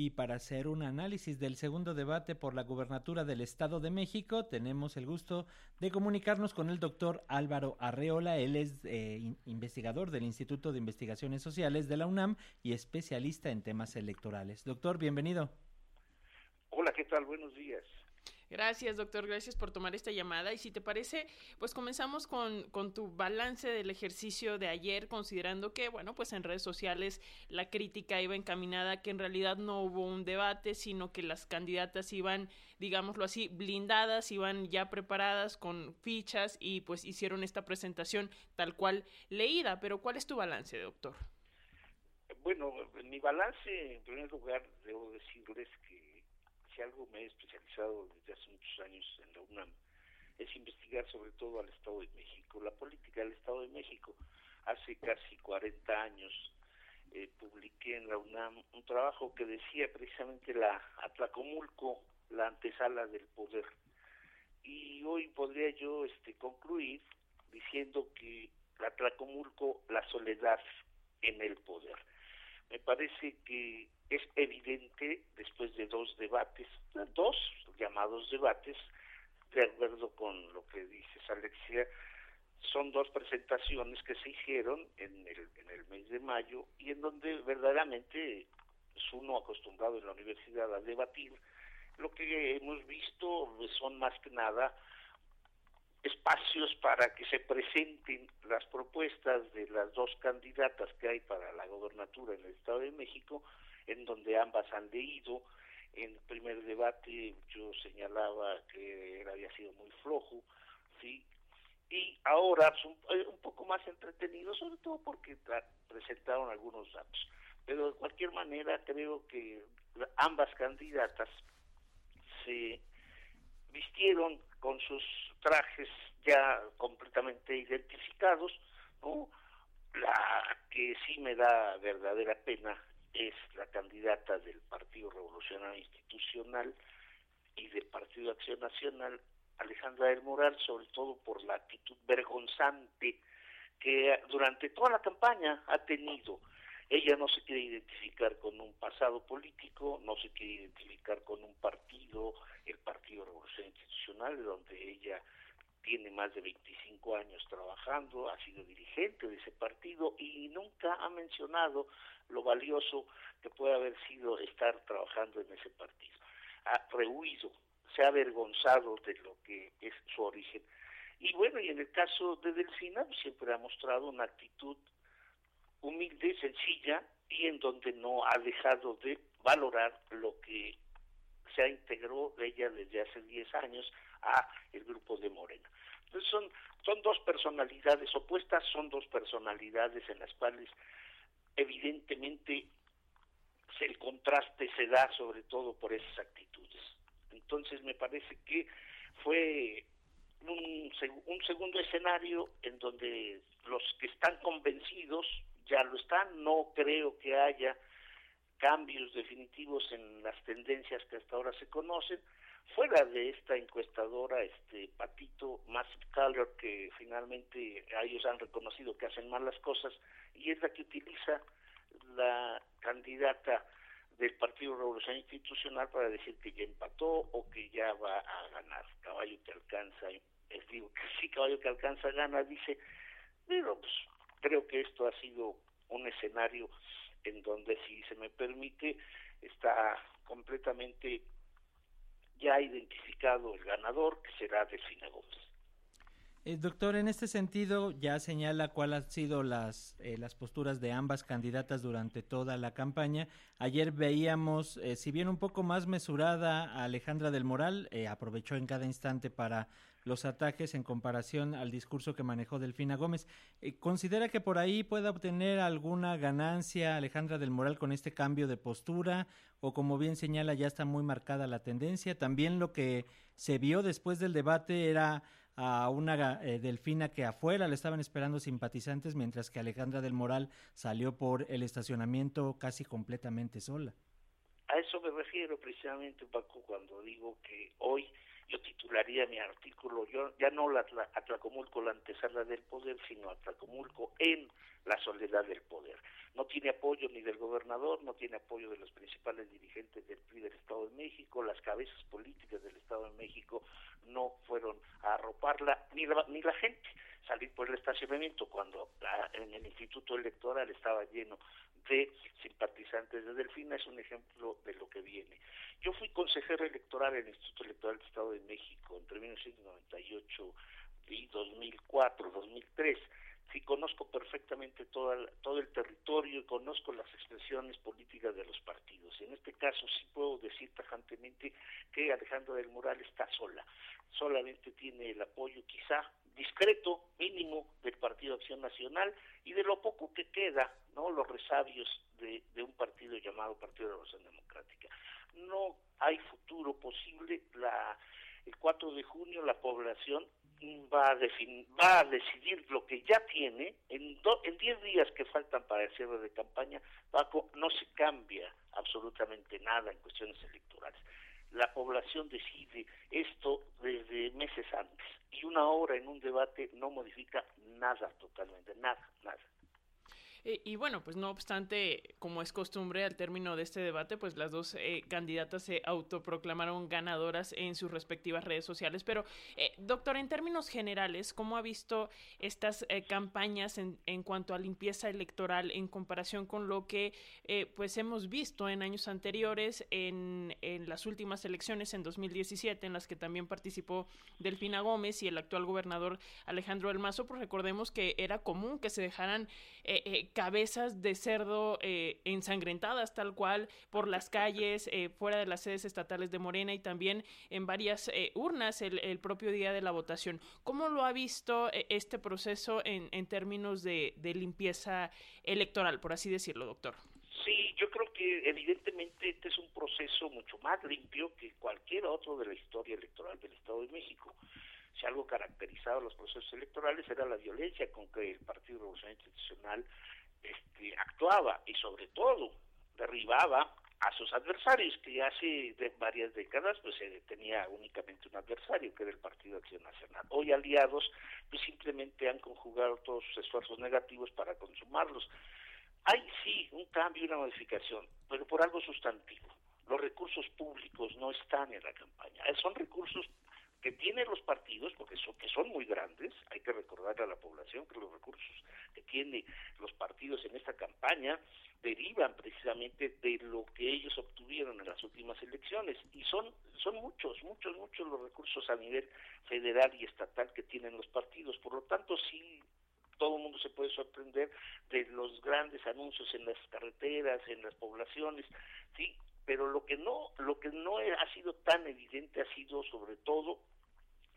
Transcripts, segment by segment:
y para hacer un análisis del segundo debate por la gubernatura del Estado de México tenemos el gusto de comunicarnos con el doctor Álvaro Arreola. Él es eh, investigador del Instituto de Investigaciones Sociales de la UNAM y especialista en temas electorales. Doctor, bienvenido. Hola, ¿qué tal? Buenos días. Gracias, doctor. Gracias por tomar esta llamada. Y si te parece, pues comenzamos con, con, tu balance del ejercicio de ayer, considerando que, bueno, pues en redes sociales la crítica iba encaminada que en realidad no hubo un debate, sino que las candidatas iban, digámoslo así, blindadas, iban ya preparadas con fichas y pues hicieron esta presentación tal cual leída. Pero ¿cuál es tu balance, doctor? Bueno, mi balance, en primer lugar, debo decirles que si algo me he especializado desde hace muchos años en la UNAM, es investigar sobre todo al Estado de México, la política del Estado de México. Hace casi 40 años eh, publiqué en la UNAM un trabajo que decía precisamente la Atlacomulco, la antesala del poder. Y hoy podría yo este, concluir diciendo que la Atlacomulco, la soledad en el poder. Me parece que es evidente después de dos debates, dos llamados debates, de acuerdo con lo que dices Alexia, son dos presentaciones que se hicieron en el, en el mes de mayo y en donde verdaderamente es uno acostumbrado en la universidad a debatir. Lo que hemos visto son más que nada espacios para que se presenten las propuestas de las dos candidatas que hay para la gobernatura en el Estado de México en donde ambas han leído. En el primer debate yo señalaba que había sido muy flojo, ¿sí? Y ahora es eh, un, poco más entretenido, sobre todo porque presentaron algunos datos. Pero de cualquier manera creo que ambas candidatas se vistieron con sus trajes ya completamente identificados, ¿no? La que sí me da verdadera pena es la candidata del Partido Revolucionario Institucional y del Partido Acción Nacional, Alejandra del Moral, sobre todo por la actitud vergonzante que durante toda la campaña ha tenido. Ella no se quiere identificar con un pasado político, no se quiere identificar con un partido, el Partido Revolucionario Institucional, donde ella tiene más de 25 años trabajando, ha sido dirigente de ese partido y nunca ha mencionado lo valioso que puede haber sido estar trabajando en ese partido. Ha rehuido, se ha avergonzado de lo que es su origen. Y bueno, y en el caso de Delfina, pues, siempre ha mostrado una actitud humilde, sencilla, y en donde no ha dejado de valorar lo que se integró ella desde hace 10 años a el grupo de Morena. Entonces son, son dos personalidades opuestas, son dos personalidades en las cuales evidentemente el contraste se da sobre todo por esas actitudes. Entonces me parece que fue un, un segundo escenario en donde los que están convencidos ya lo están, no creo que haya cambios definitivos en las tendencias que hasta ahora se conocen, fuera de esta encuestadora, este Patito Massive Color, que finalmente ellos han reconocido que hacen mal las cosas, y es la que utiliza la candidata del Partido Revolución Institucional para decir que ya empató o que ya va a ganar. Caballo que alcanza, es digo que sí, caballo que alcanza gana, dice, pero pues esto ha sido un escenario en donde, si se me permite, está completamente ya identificado el ganador, que será Delfina Gómez. Eh, doctor, en este sentido ya señala cuáles han sido las, eh, las posturas de ambas candidatas durante toda la campaña. Ayer veíamos, eh, si bien un poco más mesurada, a Alejandra del Moral, aprovechó en cada instante para los ataques en comparación al discurso que manejó Delfina Gómez. ¿Considera que por ahí pueda obtener alguna ganancia Alejandra del Moral con este cambio de postura? ¿O como bien señala, ya está muy marcada la tendencia? También lo que se vio después del debate era a una eh, Delfina que afuera le estaban esperando simpatizantes, mientras que Alejandra del Moral salió por el estacionamiento casi completamente sola. A eso me refiero precisamente, Paco, cuando digo que hoy titularía mi artículo, yo ya no la, Atlacomulco la antesala del poder, sino Atlacomulco en la soledad del poder. No tiene apoyo ni del gobernador, no tiene apoyo de los principales dirigentes del PRI del Estado de México, las cabezas políticas del Estado de México no fueron a arroparla, ni la, ni la gente salir por el estacionamiento cuando en el Instituto Electoral estaba lleno de simpatizantes de Delfina es un ejemplo de lo que viene. Yo fui consejero electoral en el Instituto Electoral del Estado de México entre 1998 y 2004, 2003. Sí conozco perfectamente todo todo el territorio y conozco las expresiones políticas de los partidos. En este caso sí puedo decir tajantemente que Alejandra del Moral está sola. Solamente tiene el apoyo quizá discreto, mínimo, del Partido Acción Nacional y de lo poco que queda, ¿no? Los resabios de, un partido llamado Partido de la Revolución Democrática. No hay futuro posible. La, el 4 de junio la población va a, va a decidir lo que ya tiene en, en 10 días que faltan para el cierre de campaña, no se cambia absolutamente nada en cuestiones electorales la población decide esto desde meses antes y una hora en un debate no modifica nada totalmente, nada, nada. Eh, y bueno, pues no obstante, como es costumbre al término de este debate, pues las dos eh, candidatas se autoproclamaron ganadoras en sus respectivas redes sociales. Pero, eh, doctor, en términos generales, ¿cómo ha visto estas campañas en, en, cuanto a limpieza electoral en comparación con lo que pues hemos visto en años anteriores, en, en las últimas elecciones en 2017, en las que también participó Delfina Gómez y el actual gobernador Alejandro El Mazo? Pues recordemos que era común que se dejaran cabezas de cerdo eh, ensangrentadas tal cual por las calles, eh, fuera de las sedes estatales de Morena y también en varias eh, urnas el, propio día de la votación. ¿Cómo lo ha visto este proceso en, en términos de, de limpieza electoral, por así decirlo, doctor? Sí, yo creo que evidentemente este es un proceso mucho más limpio que cualquier otro de la historia electoral del Estado de México si algo caracterizaba los procesos electorales era la violencia con que el Partido Revolucionario Institucional este, actuaba y sobre todo derribaba a sus adversarios, que hace de varias décadas pues se tenía únicamente un adversario, que era el Partido Acción Nacional. Hoy aliados pues simplemente han conjugado todos sus esfuerzos negativos para consumarlos. Hay sí un cambio una modificación, pero por algo sustantivo. Los recursos públicos no están en la campaña, son recursos que tienen los partidos, porque son, que son muy grandes, hay que recordarle a la población que los recursos que tienen los partidos en esta campaña derivan precisamente de lo que ellos obtuvieron en las últimas elecciones y son son muchos, muchos, muchos los recursos a nivel federal y estatal que tienen los partidos. Por lo tanto, sí todo el mundo se puede sorprender de los grandes anuncios en las carreteras, en las poblaciones, sí, pero lo que no lo que no ha sido tan evidente ha sido sobre todo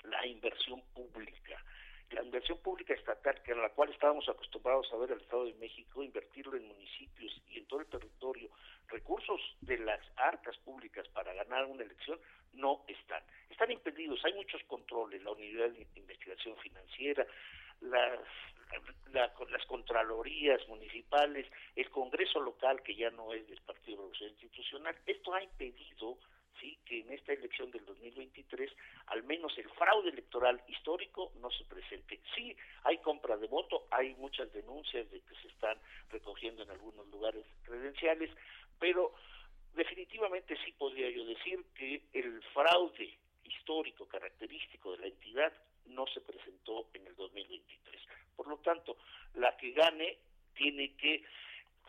la inversión pública. La inversión pública estatal que en la cual estábamos acostumbrados a ver el Estado de México invertirlo en municipios y en todo el territorio. Recursos de las arcas públicas para ganar una elección no están. Están impedidos. Hay muchos controles la unidad de investigación financiera las las contralorías municipales, el Congreso local, que ya no es del Partido Revolución Institucional, esto ha impedido sí que en esta elección del 2023 al menos el fraude electoral histórico no se presente. Sí, hay compra de voto, hay muchas denuncias de que se están recogiendo en algunos lugares credenciales, pero definitivamente sí podría yo decir que el fraude histórico característico de la entidad no se presentó en el 2023. Por lo tanto, la que gane tiene que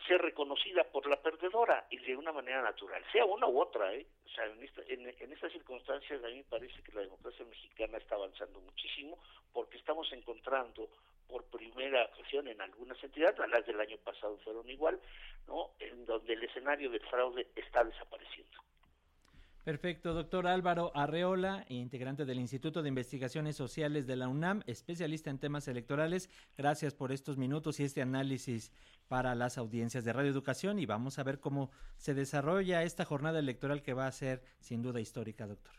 ser reconocida por la perdedora y de una manera natural, sea una u otra. ¿eh? O sea, en, esta, en, estas circunstancias a mí me parece que la democracia mexicana está avanzando muchísimo porque estamos encontrando por primera ocasión en algunas entidades, las del año pasado fueron igual, ¿no? en donde el escenario del fraude está desapareciendo. Perfecto, doctor Álvaro Arreola, integrante del Instituto de Investigaciones Sociales de la UNAM, especialista en temas electorales. Gracias por estos minutos y este análisis para las audiencias de Radio Educación y vamos a ver cómo se desarrolla esta jornada electoral que va a ser sin duda histórica, doctor.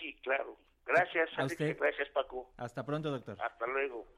Sí, claro. Gracias, a usted. Gracias, Paco. Hasta pronto, doctor. Hasta luego.